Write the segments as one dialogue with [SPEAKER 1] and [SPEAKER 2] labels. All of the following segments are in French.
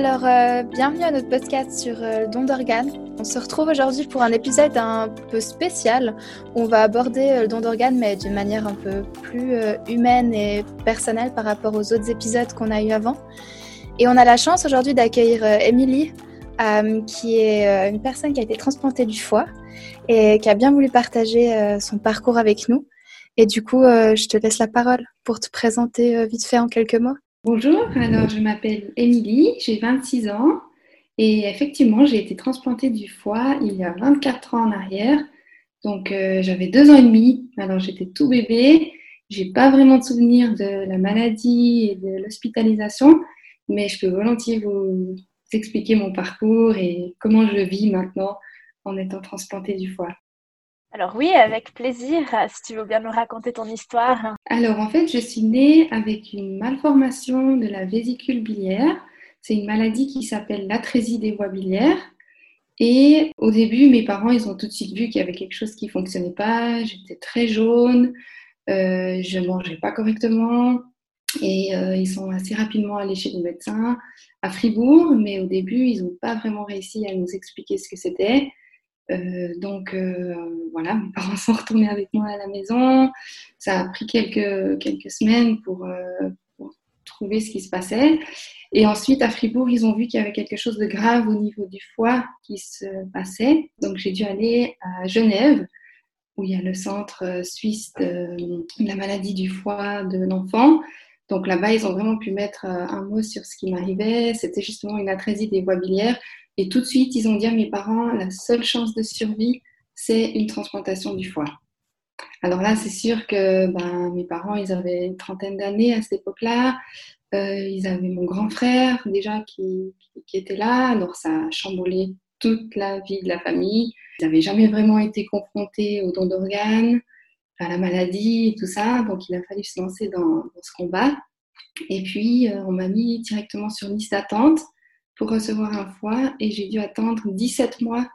[SPEAKER 1] Alors, euh, bienvenue à notre podcast sur euh, le don d'organes. On se retrouve aujourd'hui pour un épisode un peu spécial où on va aborder euh, le don d'organes, mais d'une manière un peu plus humaine et personnelle par rapport aux autres épisodes qu'on a eu avant. Et on a la chance aujourd'hui d'accueillir Émilie, qui est une personne qui a été transplantée du foie et qui a bien voulu partager son parcours avec nous. Et du coup, je te laisse la parole pour te présenter vite fait en quelques mots.
[SPEAKER 2] Bonjour, alors je m'appelle Émilie, j'ai 26 ans et effectivement j'ai été transplantée du foie il y a 24 ans en arrière. Donc euh, j'avais deux ans et demi, alors j'étais tout bébé. J'ai pas vraiment de souvenir de la maladie et de l'hospitalisation, mais je peux volontiers vous expliquer mon parcours et comment je vis maintenant en étant transplantée du foie.
[SPEAKER 1] Alors oui, avec plaisir, si tu veux bien nous raconter ton histoire.
[SPEAKER 2] Alors en fait, je suis née avec une malformation de la vésicule biliaire. C'est une maladie qui s'appelle l'atrésie des voies biliaires. Et au début, mes parents, ils ont tout de suite vu qu'il y avait quelque chose qui fonctionnait pas. J'étais très jaune, euh, je mangeais pas correctement. Et euh, ils sont assez rapidement allés chez le médecin à Fribourg, mais au début, ils n'ont pas vraiment réussi à nous expliquer ce que c'était. Euh, donc euh, voilà, mes parents sont retournés avec moi à la maison. Ça a pris quelques, quelques semaines euh, pour, trouver ce qui se passait. Et ensuite, à Fribourg, ils ont vu qu'il y avait quelque chose de grave au niveau du foie qui se passait. Donc j'ai dû aller à Genève, où il y a le centre suisse de la maladie du foie de l'enfant. Donc là-bas, ils ont vraiment pu mettre un mot sur ce qui m'arrivait. C'était justement une atrésie des voies biliaires et tout de suite, ils ont dit à mes parents, la seule chance de survie, c'est une transplantation du foie. Alors là, c'est sûr que ben, mes parents, ils avaient une trentaine d'années à cette époque-là. Euh, ils avaient mon grand frère déjà qui, qui, était là. Alors ça a chamboulé toute la vie de la famille. Ils n'avaient jamais vraiment été confrontés au don d'organes, la maladie et tout ça. Donc il a fallu se lancer dans, dans ce combat. Et puis, euh, on m'a mis directement sur liste d'attente pour recevoir un foie et j'ai dû attendre 17 mois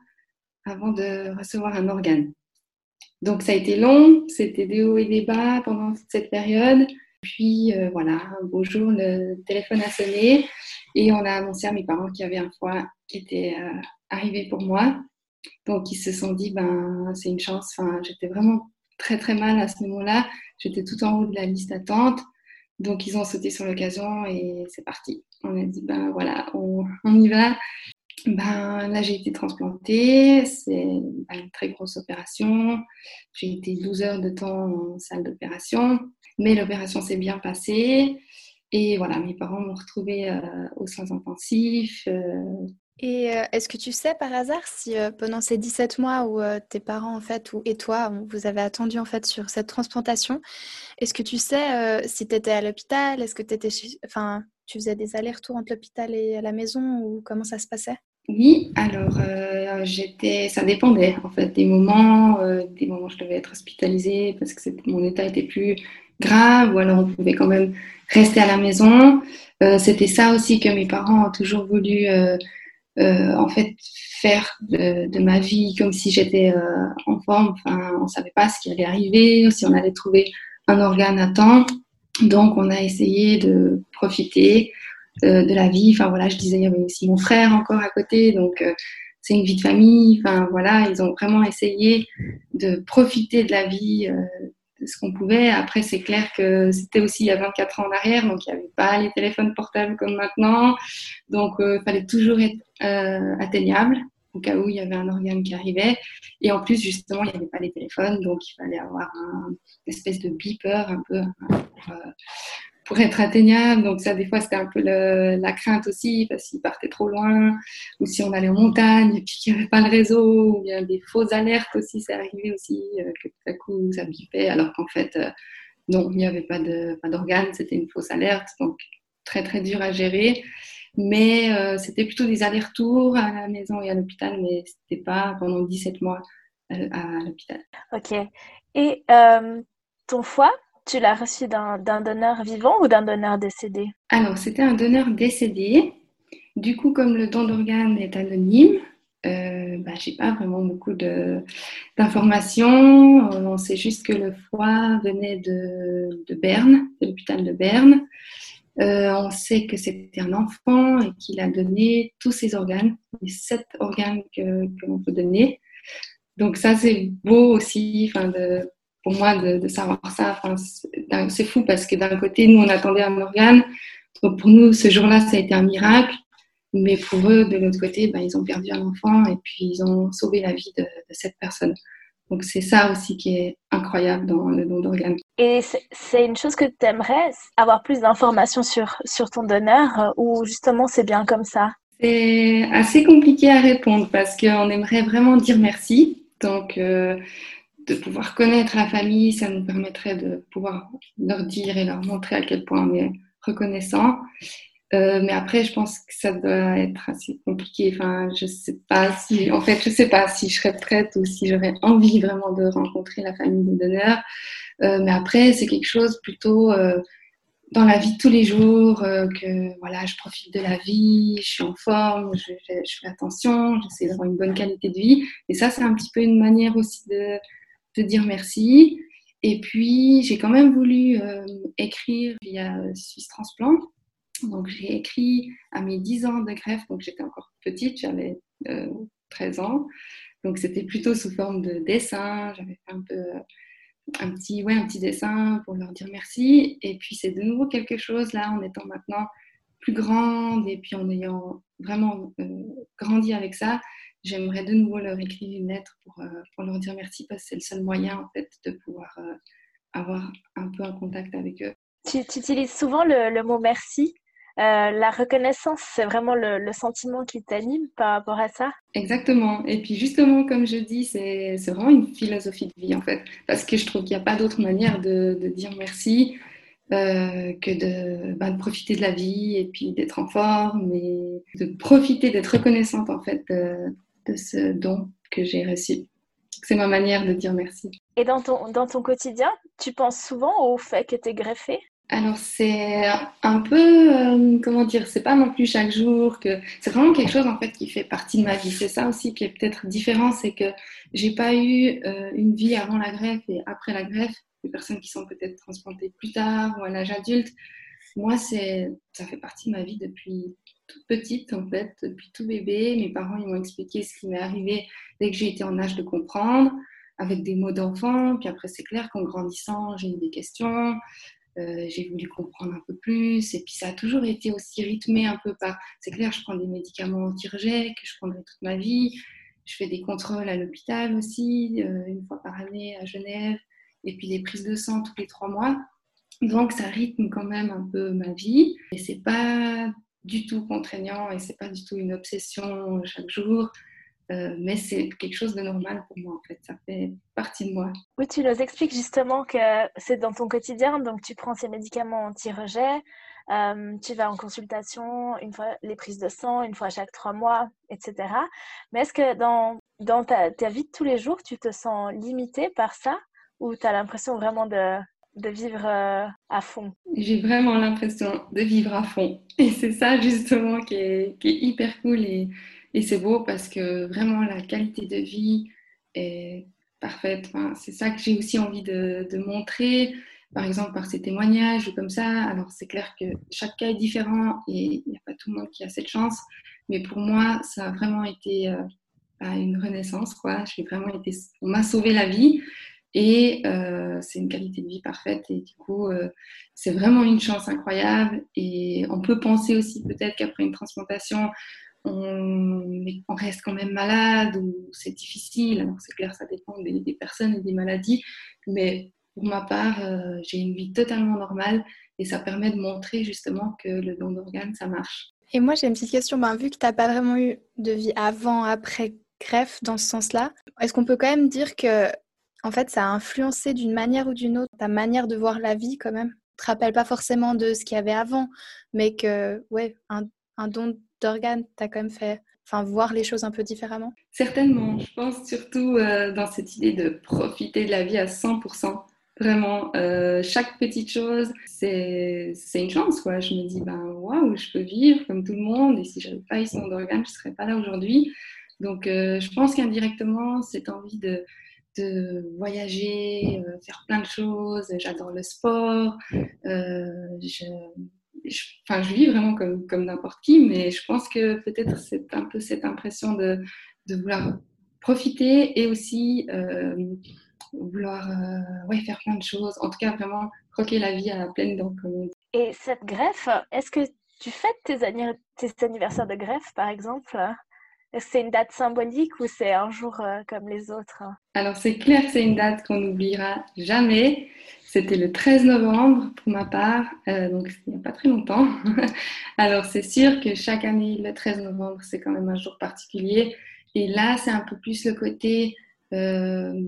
[SPEAKER 2] avant de recevoir un organe. Donc ça a été long, c'était des hauts et des bas pendant cette période. Puis euh, voilà, un beau jour, le téléphone a sonné et on a annoncé à mes parents qu'il y avait un foie qui était euh, arrivé pour moi. Donc ils se sont dit, ben c'est une chance. Enfin, j'étais vraiment très très mal à ce moment-là. J'étais tout en haut de la liste d'attente. Donc ils ont sauté sur l'occasion et c'est parti. On a dit, ben voilà, on, y va. Ben, là, j'ai été transplantée. C'est une très grosse opération. J'ai été 12 heures de temps en salle d'opération. Mais l'opération s'est bien passée. Et voilà, mes parents m'ont retrouvée euh, aux soins intensifs. Euh,
[SPEAKER 1] et euh, est-ce que tu sais par hasard si euh, pendant ces 17 mois où euh, tes parents en fait ou, et toi vous avez attendu en fait sur cette transplantation, est-ce que tu sais si tu étais à l'hôpital, est-ce que étais enfin tu faisais des allers-retours entre l'hôpital et la maison ou comment ça se passait?
[SPEAKER 2] Oui, alors j'étais ça dépendait en fait des moments des moments où je devais être hospitalisée parce que mon état était plus grave ou alors on pouvait quand même rester à la maison. c'était ça aussi que mes parents ont toujours voulu euh, en fait faire de, ma vie comme si j'étais euh, en forme. Enfin, on savait pas ce qui allait arriver, si on allait trouver un organe à temps. Donc, on a essayé de profiter euh, de la vie. Enfin voilà, je disais, il y avait aussi mon frère encore à côté, donc c'est une vie de famille. Enfin voilà, ils ont vraiment essayé de profiter de la vie ce qu'on pouvait. Après, c'est clair que c'était aussi il y a 24 ans en arrière, donc il n'y avait pas les téléphones portables comme maintenant. Donc, il fallait toujours être euh, atteignable au cas où il y avait un organe qui arrivait. Et en plus, justement, il n'y avait pas les téléphones, donc il fallait avoir un, une espèce de beeper un peu euh, pour, être atteignable. Donc ça, des fois, c'était un peu la crainte aussi, parce qu'il partait trop loin, ou si on allait en montagne et puis qu'il n'y avait pas le réseau, ou bien des fausses alertes aussi, c'est arrivé aussi, euh, que tout à coup, ça bipait, alors qu'en fait, non, il n'y avait pas d'organe, c'était une fausse alerte, donc très très dur à gérer. Mais euh, c'était plutôt des allers-retours à la maison et à l'hôpital, mais c'était pas pendant 17 mois euh, à, l'hôpital.
[SPEAKER 1] Ok. Et euh, ton foie, tu l'as reçu d'un donneur vivant ou d'un donneur décédé?
[SPEAKER 2] Alors, c'était un donneur décédé. Du coup, comme le don d'organes est anonyme, euh, bah, j'ai pas vraiment beaucoup d'informations. On sait juste que le foie venait de, Berne, de l'hôpital de Berne. on sait que c'était un enfant et qu'il a donné tous ses organes, les sept organes que, l'on peut donner. Donc ça, c'est beau aussi pour moi de, savoir ça. c'est fou parce que d'un côté, nous, on attendait un organe. Donc pour nous, ce jour-là, ça a été un miracle. Mais pour eux, de l'autre côté, ben, ils ont perdu un enfant et puis ils ont sauvé la vie de, cette personne. Donc c'est ça aussi qui est incroyable dans le don d'organes.
[SPEAKER 3] Et c'est une chose que tu aimerais, avoir plus d'informations sur, sur ton donneur euh, ou justement c'est bien comme ça?
[SPEAKER 2] C'est assez compliqué à répondre parce qu'on aimerait vraiment dire merci. Donc euh, de pouvoir connaître la famille, ça nous permettrait de pouvoir leur dire et leur montrer à quel point on est reconnaissant. Euh, mais après, je pense que ça doit être assez compliqué. Enfin, je sais pas si, en fait, je sais pas si je serais prête ou si j'aurais envie vraiment de rencontrer la famille de donneurs. Euh, mais après, c'est quelque chose plutôt euh, dans la vie de tous les jours que voilà, je profite de la vie, je suis en forme, je, je fais attention, j'essaie d'avoir une bonne qualité de vie. Et ça, c'est un petit peu une manière aussi de, de dire merci. Et puis, j'ai quand même voulu écrire via Suisse Transplant donc j'ai écrit à mes 10 ans de greffe, donc j'étais encore petite, j'avais 13 euh, ans. Donc c'était plutôt sous forme de dessin, j'avais fait un peu un petit, ouais, un petit dessin pour leur dire merci. Et puis c'est de nouveau quelque chose là en étant maintenant plus grande et puis en ayant vraiment euh, grandi avec ça, j'aimerais de nouveau leur écrire une lettre pour, euh, pour leur dire merci parce que c'est le seul moyen en fait de pouvoir avoir un peu un contact avec eux.
[SPEAKER 3] Tu, utilises souvent le, mot merci euh, la reconnaissance, c'est vraiment le, sentiment qui t'anime par rapport à ça
[SPEAKER 2] Exactement. Et puis justement, comme je dis, c'est vraiment une philosophie de vie en fait. Parce que je trouve qu'il n'y a pas d'autre manière de, dire merci euh, que bah, de, profiter de la vie et puis d'être en forme et de profiter, d'être reconnaissante en fait de, ce don que j'ai reçu. C'est ma manière de dire merci.
[SPEAKER 3] Et dans ton, dans ton quotidien, tu penses souvent au fait que tu es greffé
[SPEAKER 2] alors c'est un peu, euh, comment dire, c'est pas non plus chaque jour que c'est vraiment quelque chose en fait qui fait partie de ma vie. C'est ça aussi qui est peut-être différent, c'est que j'ai pas eu euh, une vie avant la greffe et après la greffe. Des personnes qui sont peut-être transplantées plus tard ou à l'âge adulte. Moi, c'est, ça fait partie de ma vie depuis toute petite en fait, depuis tout bébé. Mes parents ils m'ont expliqué ce qui m'est arrivé dès que j'ai été en âge de comprendre, avec des mots d'enfant. Puis après, c'est clair qu'en grandissant, j'ai eu des questions. Euh, j'ai voulu comprendre un peu plus. Et puis ça a toujours été aussi rythmé un peu par. C'est clair, je prends des médicaments anti-rejet que je prendrai toute ma vie. Je fais des contrôles à l'hôpital aussi, euh, une fois par année à Genève. Et puis des prises de sang tous les trois mois. Donc ça rythme quand même un peu ma vie. Et c'est pas du tout contraignant et c'est pas du tout une obsession chaque jour. Euh, mais c'est quelque chose de normal pour moi en fait, ça fait partie de moi.
[SPEAKER 3] Oui, tu nous expliques justement que c'est dans ton quotidien, donc tu prends ces médicaments anti-rejet, euh, tu vas en consultation une fois les prises de sang, une fois chaque trois mois, etc. Mais est-ce que dans, dans ta, ta, vie de tous les jours, tu te sens limité par ça? Ou tu as l'impression vraiment de, de vivre euh, à fond
[SPEAKER 2] J'ai vraiment l'impression de vivre à fond. Et c'est ça justement qui est, hyper cool et et c'est beau parce que vraiment la qualité de vie est parfaite. c'est ça que j'ai aussi envie de, montrer, par exemple par ces témoignages ou comme ça. Alors c'est clair que chaque cas est différent et il n'y a pas tout le monde qui a cette chance. Mais pour moi, ça a vraiment été euh, bah, une renaissance. Quoi. J'ai vraiment été, on m'a sauvé la vie et euh, c'est une qualité de vie parfaite. Et du coup, euh, c'est vraiment une chance incroyable. Et on peut penser aussi peut-être qu'après une transplantation, on, reste quand même malade ou c'est difficile. Alors c'est clair, ça dépend des, personnes et des maladies, mais pour ma part, euh, j'ai une vie totalement normale et ça permet de montrer justement que le don d'organes, ça marche.
[SPEAKER 1] Et moi, j'ai une petite question. Vu que tu n'as pas vraiment eu de vie avant, après greffe dans ce sens-là, est-ce qu'on peut quand même dire que en fait, ça a influencé d'une manière ou d'une autre ta manière de voir la vie quand même Tu te rappelles pas forcément de ce qu'il y avait avant, mais que, ouais, un, un don d'organes, tu as quand même fait enfin, voir les choses un peu différemment
[SPEAKER 2] Certainement. Je pense surtout euh, dans cette idée de profiter de la vie à 100%. Vraiment, euh, chaque petite chose, c'est une chance. Quoi. Je me dis, ben waouh, je peux vivre comme tout le monde. Et si je n'avais pas eu son organe, je ne serais pas là aujourd'hui. Donc, euh, je pense qu'indirectement, cette envie de, de voyager, faire plein de choses. J'adore le sport. Je, enfin, je vis vraiment comme, comme n'importe qui, mais je pense que peut-être c'est un peu cette impression de, de vouloir profiter et aussi euh, vouloir euh, ouais, faire plein de choses. En tout cas, vraiment croquer la vie à pleine dent.
[SPEAKER 3] Et cette greffe, est-ce que tu fêtes tes, tes anniversaires de greffe, par exemple? C'est une date symbolique ou c'est un jour euh, comme les autres
[SPEAKER 2] Alors c'est clair c'est une date qu'on n'oubliera jamais. C'était le 13 novembre pour ma part, euh, donc il n'y a pas très longtemps. Alors c'est sûr que chaque année, le 13 novembre, c'est quand même un jour particulier. Et là, c'est un peu plus le côté euh,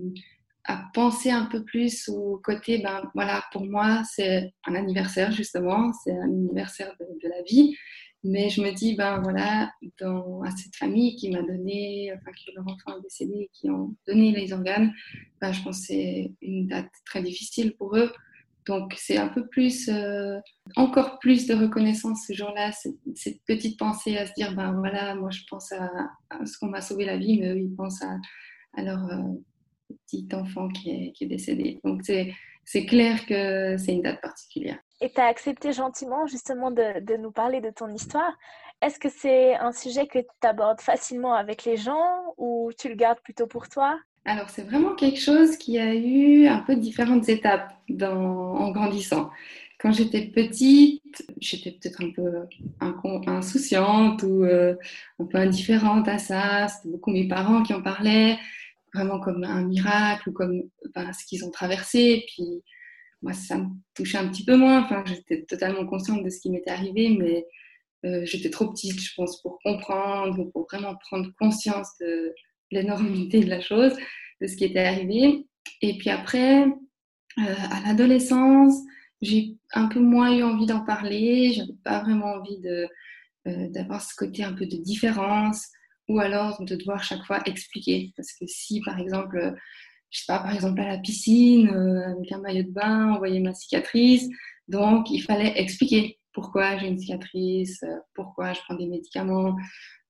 [SPEAKER 2] à penser un peu plus au côté, ben voilà, pour moi, c'est un anniversaire justement, c'est un anniversaire de, la vie. Mais je me dis, ben voilà, dans, à cette famille qui m'a donné, enfin, qui leur enfant est décédé, qui ont donné les organes, ben, je pense que c'est une date très difficile pour eux. Donc c'est un peu plus, euh, encore plus de reconnaissance ce jour-là, cette, petite pensée à se dire, ben voilà, moi je pense à, ce qu'on m'a sauvé la vie, mais eux ils pensent à, à leur euh, petit enfant qui est, qui est décédé. Donc c'est clair que c'est une date particulière
[SPEAKER 3] et tu as accepté gentiment justement de, de, nous parler de ton histoire. Est-ce que c'est un sujet que tu abordes facilement avec les gens ou tu le gardes plutôt pour toi?
[SPEAKER 2] Alors c'est vraiment quelque chose qui a eu un peu différentes étapes dans, en grandissant. Quand j'étais petite, j'étais peut-être un peu insouciante ou euh, un peu indifférente à ça. C'était beaucoup mes parents qui en parlaient, vraiment comme un miracle ou comme ben, ce qu'ils ont traversé. Puis moi, ça me touchait un petit peu moins. Enfin, j'étais totalement consciente de ce qui m'était arrivé, mais euh, j'étais trop petite, je pense, pour comprendre, pour vraiment prendre conscience de l'énormité de la chose, de ce qui était arrivé. Et puis après, euh, à l'adolescence, j'ai un peu moins eu envie d'en parler. J'avais pas vraiment envie de euh, d'avoir ce côté un peu de différence ou alors de devoir chaque fois expliquer. Parce que si, par exemple, je sais pas, par exemple à la piscine, euh, avec un maillot de bain, envoyer ma cicatrice. Donc, il fallait expliquer pourquoi j'ai une cicatrice, euh, pourquoi je prends des médicaments.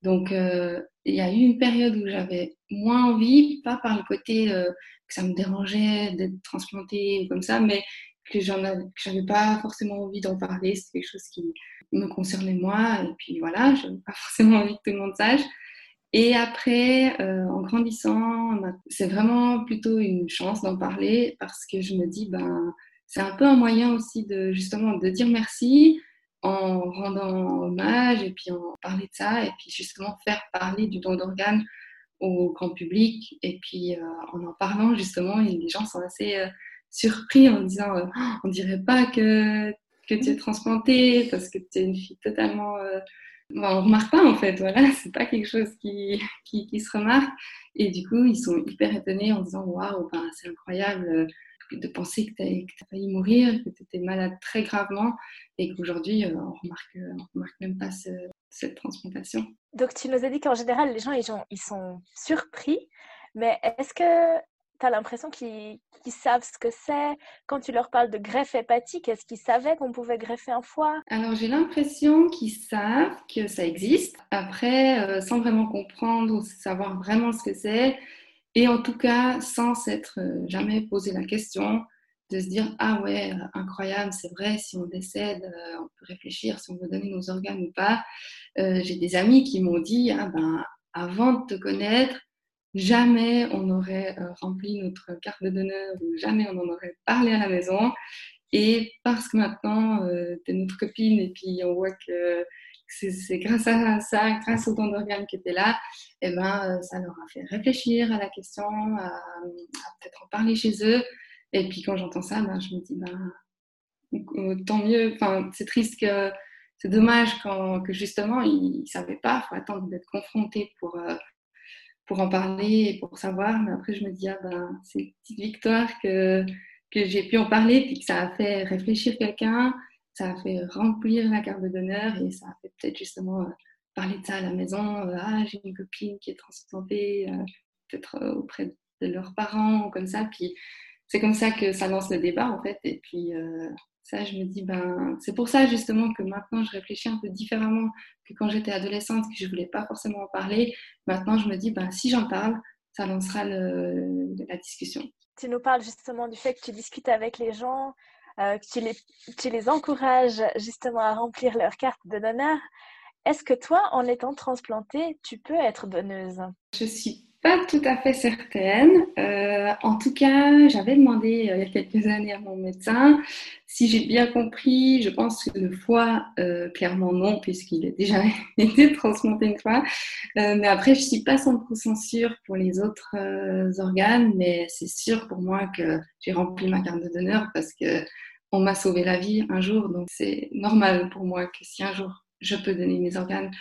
[SPEAKER 2] Donc, euh, il y a eu une période où j'avais moins envie, pas par le côté que ça me dérangeait d'être transplantée comme ça, mais que j'en n'avais pas forcément envie d'en parler. C'est quelque chose qui me concernait moi. Et puis voilà, je n'avais pas forcément envie que tout le monde sache. Et après, euh, en grandissant, c'est vraiment plutôt une chance d'en parler parce que je me dis, ben, c'est un peu un moyen aussi de justement de dire merci en rendant hommage et puis en parler de ça et puis justement faire parler du don d'organes au grand public et puis euh, en en parlant justement les gens sont assez euh, surpris en disant oh, on dirait pas que, que tu es transplantée parce que tu es une fille totalement on on remarque pas en fait, voilà, c'est pas quelque chose qui, qui, se remarque. Et du coup, ils sont hyper étonnés en disant waouh, ben, c'est incroyable euh, de penser que tu as, failli mourir, que tu étais malade très gravement et qu'aujourd'hui, euh, on remarque, on remarque même pas cette transplantation.
[SPEAKER 3] Donc, tu nous as dit qu'en général, les gens, ils sont surpris, mais est-ce que tu as l'impression qu'ils savent ce que c'est. Quand tu leur parles de greffe hépatique, est-ce qu'ils savaient qu'on pouvait greffer un foie?
[SPEAKER 2] Alors j'ai l'impression qu'ils savent que ça existe. Après, euh, sans vraiment comprendre ou savoir vraiment ce que c'est. Et en tout cas, sans s'être euh, jamais posé la question de se dire ah ouais incroyable c'est vrai si on décède euh, on peut réfléchir si on veut donner nos organes ou pas j'ai des amis qui m'ont dit ah ben avant de te connaître jamais on aurait euh, rempli notre carte ou jamais on en aurait parlé à la maison. Et parce que maintenant, euh, tu es notre copine et puis on voit que c'est grâce à ça, grâce au don d'organes tu es là, et eh ben, euh, ça leur a fait réfléchir à la question, à, peut-être en parler chez eux. Et puis quand j'entends ça, ben, je me dis, ben, tant mieux. Enfin, c'est triste que c'est dommage quand, que justement ils ne savaient pas. Il faut attendre d'être confronté pour, pour en parler et pour savoir. Mais après, je me dis, ah ben, c'est une petite victoire que, que j'ai pu en parler, puis que ça a fait réfléchir quelqu'un, ça a fait remplir la carte d'honneur et ça a fait peut-être justement euh, parler de ça à la maison. Euh, ah, j'ai une copine qui est transplantée, euh, peut-être auprès de leurs parents, comme ça. Puis c'est comme ça que ça lance le débat, en fait. Et puis, ça, je me dis, ben, c'est pour ça justement que maintenant je réfléchis un peu différemment que quand j'étais adolescente, que je voulais pas forcément en parler. Maintenant, je me dis, ben, si j'en parle, ça lancera le, la discussion.
[SPEAKER 3] Tu nous parles justement du fait que tu discutes avec les gens. que tu les, tu les encourages justement à remplir leur carte de donneur. Est-ce que toi, en étant transplantée, tu peux être donneuse
[SPEAKER 2] Je suis pas tout à fait certaine. Euh, en tout cas, j'avais demandé euh, il y a quelques années à mon médecin si j'ai bien compris. Je pense que le foie, euh, clairement non, puisqu'il a déjà été transplanté une fois. mais après, je suis pas 100% sûre pour les autres organes, mais c'est sûr pour moi que j'ai rempli ma carte de donneur parce que on m'a sauvé la vie un jour, donc c'est normal pour moi que si un jour je peux donner mes organes,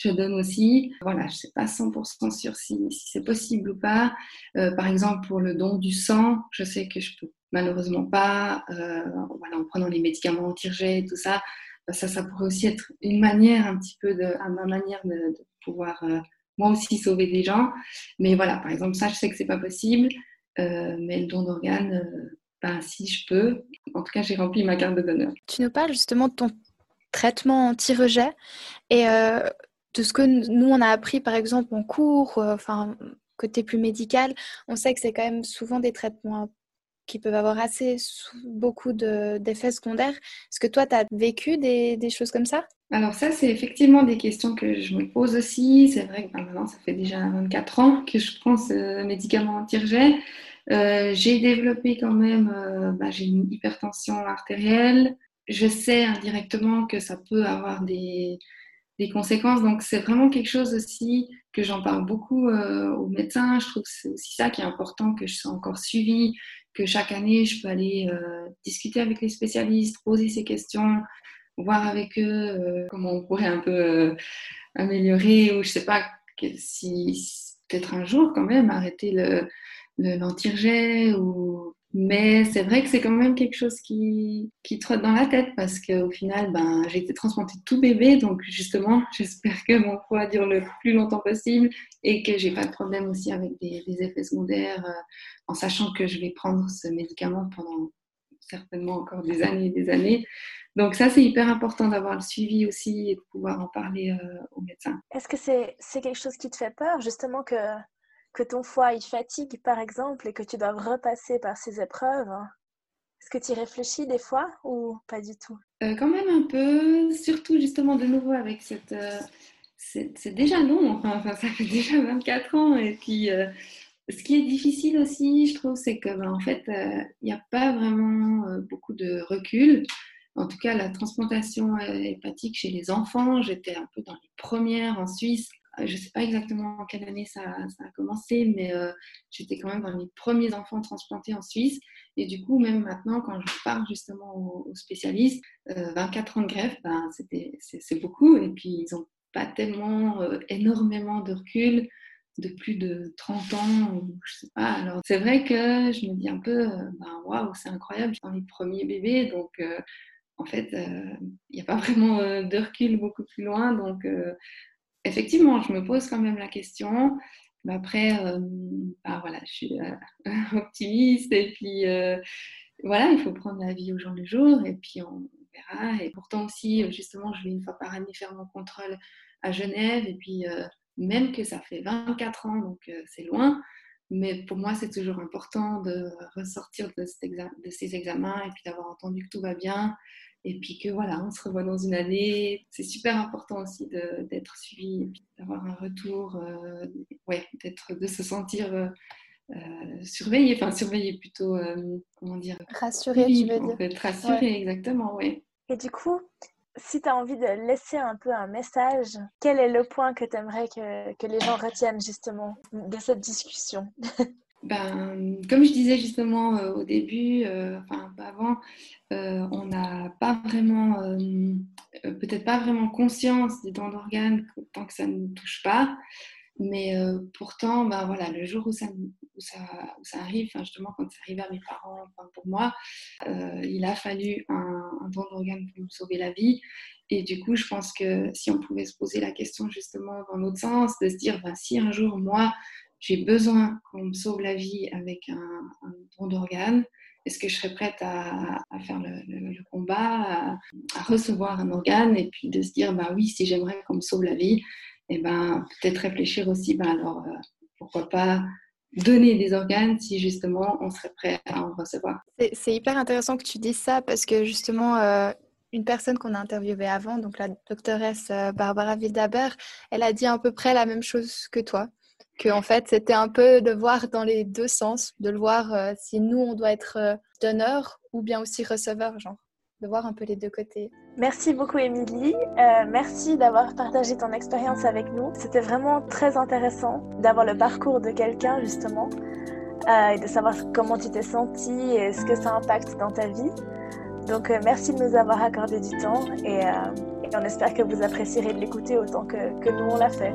[SPEAKER 2] je donne aussi. Voilà, je ne sais pas 100% sûr si, c'est possible ou pas. Euh, par exemple, pour le don du sang, je sais que je peux malheureusement pas, euh, en prenant les médicaments anti-rejet et tout ça, bah, ça, ça pourrait aussi être une manière un petit peu de, à ma manière de, pouvoir euh, moi aussi sauver des gens. Mais voilà, par exemple, ça, je sais que c'est pas possible. mais le don d'organes, ben, si je peux. En tout cas, j'ai rempli ma carte de donneur.
[SPEAKER 1] Tu nous parles justement de ton traitement anti-rejet et de ce que nous, on a appris, par exemple, en cours, euh, enfin, côté plus médical, on sait que c'est quand même souvent des traitements qui peuvent avoir assez beaucoup d'effets secondaires. Est-ce que toi, tu as vécu des, choses comme ça?
[SPEAKER 2] Alors ça, c'est effectivement des questions que je me pose aussi. C'est vrai que ben, maintenant, ça fait déjà 24 ans que je prends ce médicament anti-rejet. Euh, j'ai développé quand même, euh, ben, j'ai une hypertension artérielle. Je sais indirectement que ça peut avoir des, des conséquences. Donc c'est vraiment quelque chose aussi que j'en parle beaucoup euh, aux médecins. Je trouve que c'est aussi ça qui est important, que je sois encore suivie, que chaque année je peux aller euh, discuter avec les spécialistes, poser ces questions, voir avec eux euh, comment on pourrait un peu améliorer ou je sais pas si peut-être un jour quand même arrêter le, le ou mais c'est vrai que c'est quand même quelque chose qui, qui trotte dans la tête parce qu'au final, ben, j'ai été transplantée tout bébé. Donc, justement, j'espère que mon foie dure le plus longtemps possible et que j'ai pas de problème aussi avec des, effets secondaires euh, en sachant que je vais prendre ce médicament pendant certainement encore des années et des années. Donc, ça, c'est hyper important d'avoir le suivi aussi et de pouvoir en parler euh, aux médecins.
[SPEAKER 3] Est-ce que c'est quelque chose qui te fait peur, justement, que que ton foie il fatigue par exemple et que tu dois repasser par ces épreuves Est-ce que tu y réfléchis des fois ou pas du tout?
[SPEAKER 2] Euh, Quand même un peu, surtout justement de nouveau avec cette... Euh, c'est déjà long, enfin, ça fait déjà 24 ans et puis... Euh, ce qui est difficile aussi, je trouve, c'est que ben, en fait, il n'y a pas vraiment beaucoup de recul. En tout cas, la transplantation hépatique chez les enfants, j'étais un peu dans les premières en Suisse je ne sais pas exactement en quelle année ça, a commencé, mais euh, j'étais quand même dans les premiers enfants transplantés en Suisse. Et du coup, même maintenant, quand je parle justement aux, spécialistes, 24 euh, ans de greffe, ben, c'est beaucoup. Et puis, ils n'ont pas tellement énormément de recul de plus de 30 ans, je sais pas. Alors, c'est vrai que je me dis un peu, ben, waouh, c'est incroyable, dans les premiers bébés, donc en fait, il n'y a pas vraiment de recul beaucoup plus loin. Donc, effectivement, je me pose quand même la question. Après, euh, bah, voilà, je suis euh, optimiste et puis euh, voilà, il faut prendre la vie au jour le jour et puis on verra. Et pourtant aussi, justement, je vais une fois par année faire mon contrôle à Genève et puis même que ça fait 24 ans, donc c'est loin, mais pour moi, c'est toujours important de ressortir de, de ces examens et puis d'avoir entendu que tout va bien et puis que voilà, on se revoit dans une année. C'est super important aussi d'être suivi, d'avoir un retour, euh, ouais, d'être, de se sentir euh, euh, surveillé, enfin surveillé plutôt, comment dire
[SPEAKER 1] Rassuré, tu veux dire.
[SPEAKER 2] Être rassuré, exactement, oui.
[SPEAKER 3] Et du coup, si tu as envie de laisser un peu un message, quel est le point que tu aimerais que, que les gens retiennent justement de cette discussion?
[SPEAKER 2] ben, comme je disais justement euh, au début, euh, enfin avant, euh, on n'a pas vraiment, peut-être pas vraiment conscience des dents d'organes tant que ça ne nous touche pas. Mais pourtant, ben voilà, le jour où ça, arrive, justement quand ça arrive à mes parents, pour moi, il a fallu un, un don d'organe pour me sauver la vie. Et du coup, je pense que si on pouvait se poser la question justement dans l'autre sens, de se dire, ben, si un jour moi, j'ai besoin qu'on me sauve la vie avec un, don d'organe, est-ce que je serais prête à, faire le, combat, à, recevoir un organe et puis de se dire, bah oui, si j'aimerais qu'on me sauve la vie, et eh ben peut-être réfléchir aussi, ben alors euh, pourquoi pas donner des organes si justement on serait prêt à en recevoir.
[SPEAKER 1] C'est hyper intéressant que tu dises ça parce que justement, euh, une personne qu'on a interviewée avant, donc la doctoresse euh, Barbara Wildhaber, elle a dit à peu près la même chose que toi. Que en fait, c'était un peu de voir dans les deux sens, de le voir euh, si nous, on doit être donneur ou bien aussi receveur, genre de voir un peu les deux côtés.
[SPEAKER 3] Merci beaucoup Émilie, euh, merci d'avoir partagé ton expérience avec nous. C'était vraiment très intéressant d'avoir le parcours de quelqu'un justement euh, et de savoir comment tu t'es sentie et ce que ça impacte dans ta vie. Donc euh, merci de nous avoir accordé du temps et, on espère que vous apprécierez de l'écouter autant que, nous on l'a fait.